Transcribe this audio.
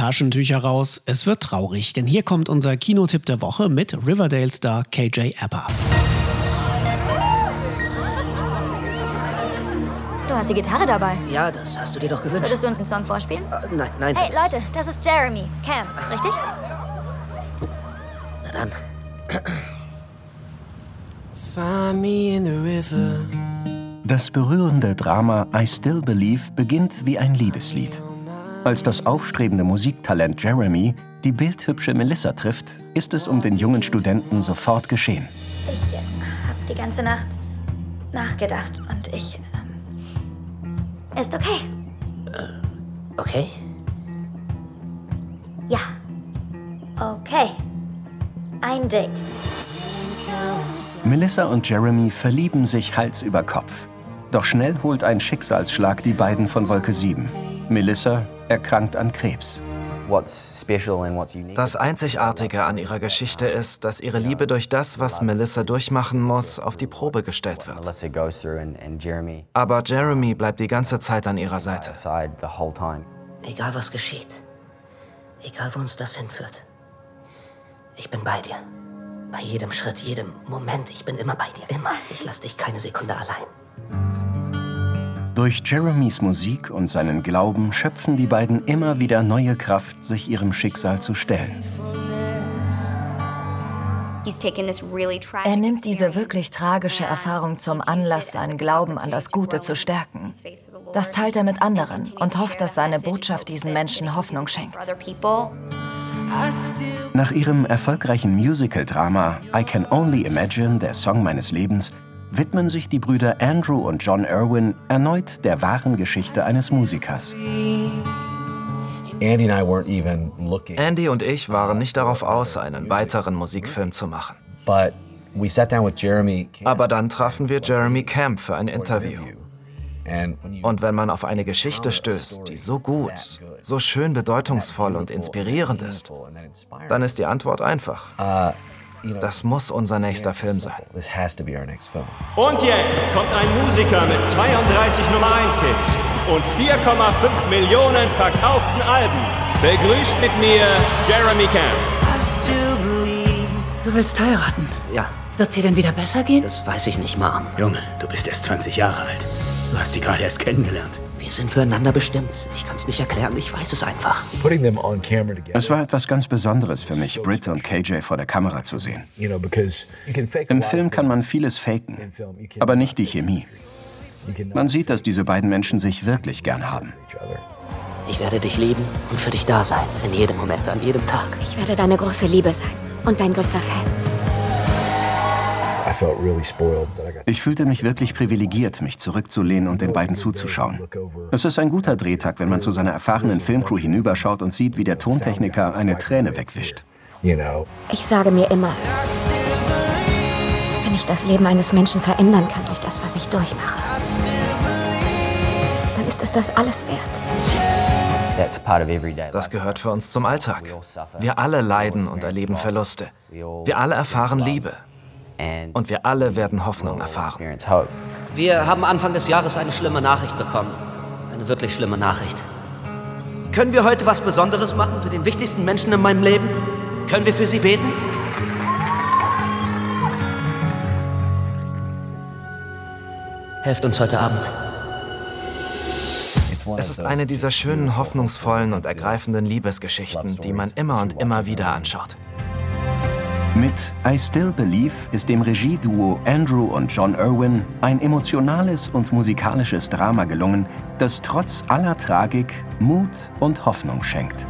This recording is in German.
Taschentücher raus. Es wird traurig, denn hier kommt unser Kinotipp der Woche mit Riverdale-Star KJ Apper. Du hast die Gitarre dabei. Ja, das hast du dir doch gewünscht. Würdest du uns einen Song vorspielen? Äh, nein, nein. Hey. Leute, das ist Jeremy. Cam, richtig? Na dann. Das berührende Drama I Still Believe beginnt wie ein Liebeslied. Als das aufstrebende Musiktalent Jeremy die bildhübsche Melissa trifft, ist es um den jungen Studenten sofort geschehen. Ich äh, habe die ganze Nacht nachgedacht und ich. Ähm, ist okay. Okay. Ja. Okay. Ein Date. Melissa und Jeremy verlieben sich Hals über Kopf. Doch schnell holt ein Schicksalsschlag die beiden von Wolke 7. Melissa erkrankt an Krebs. Das Einzigartige an ihrer Geschichte ist, dass ihre Liebe durch das, was Melissa durchmachen muss, auf die Probe gestellt wird. Aber Jeremy bleibt die ganze Zeit an ihrer Seite. Egal was geschieht. Egal wo uns das hinführt. Ich bin bei dir. Bei jedem Schritt, jedem Moment. Ich bin immer bei dir. Immer. Ich lass dich keine Sekunde allein. Durch Jeremys Musik und seinen Glauben schöpfen die beiden immer wieder neue Kraft, sich ihrem Schicksal zu stellen. Er nimmt diese wirklich tragische Erfahrung zum Anlass, seinen Glauben an das Gute zu stärken. Das teilt er mit anderen und hofft, dass seine Botschaft diesen Menschen Hoffnung schenkt. Nach ihrem erfolgreichen Musical-Drama I Can Only Imagine, der Song meines Lebens, widmen sich die Brüder Andrew und John Irwin erneut der wahren Geschichte eines Musikers. Andy und ich waren nicht darauf aus, einen weiteren Musikfilm zu machen. Aber dann trafen wir Jeremy Camp für ein Interview. Und wenn man auf eine Geschichte stößt, die so gut, so schön bedeutungsvoll und inspirierend ist, dann ist die Antwort einfach. Das muss unser nächster Film sein. Und jetzt kommt ein Musiker mit 32 Nummer 1 Hits und 4,5 Millionen verkauften Alben. Begrüßt mit mir Jeremy Camp. Du willst heiraten. Ja, Wird sie denn wieder besser gehen? das weiß ich nicht, Mom. Junge, du bist erst 20 Jahre alt. Du hast sie gerade erst kennengelernt. Wir sind füreinander bestimmt. Ich kann's nicht erklären, ich weiß es einfach. Es war etwas ganz Besonderes für mich, Britt und KJ vor der Kamera zu sehen. Im Film kann man vieles faken, aber nicht die Chemie. Man sieht, dass diese beiden Menschen sich wirklich gern haben. Ich werde dich lieben und für dich da sein. In jedem Moment, an jedem Tag. Ich werde deine große Liebe sein und dein größter Fan. Ich fühlte mich wirklich privilegiert, mich zurückzulehnen und den beiden zuzuschauen. Es ist ein guter Drehtag, wenn man zu seiner erfahrenen Filmcrew hinüberschaut und sieht, wie der Tontechniker eine Träne wegwischt. Ich sage mir immer, wenn ich das Leben eines Menschen verändern kann durch das, was ich durchmache, dann ist es das alles wert. Das gehört für uns zum Alltag. Wir alle leiden und erleben Verluste. Wir alle erfahren Liebe. Und wir alle werden Hoffnung erfahren. Wir haben Anfang des Jahres eine schlimme Nachricht bekommen. Eine wirklich schlimme Nachricht. Können wir heute was Besonderes machen für den wichtigsten Menschen in meinem Leben? Können wir für sie beten? Helft uns heute Abend. Es ist eine dieser schönen, hoffnungsvollen und ergreifenden Liebesgeschichten, die man immer und immer wieder anschaut. Mit I Still Believe ist dem Regieduo Andrew und John Irwin ein emotionales und musikalisches Drama gelungen, das trotz aller Tragik Mut und Hoffnung schenkt.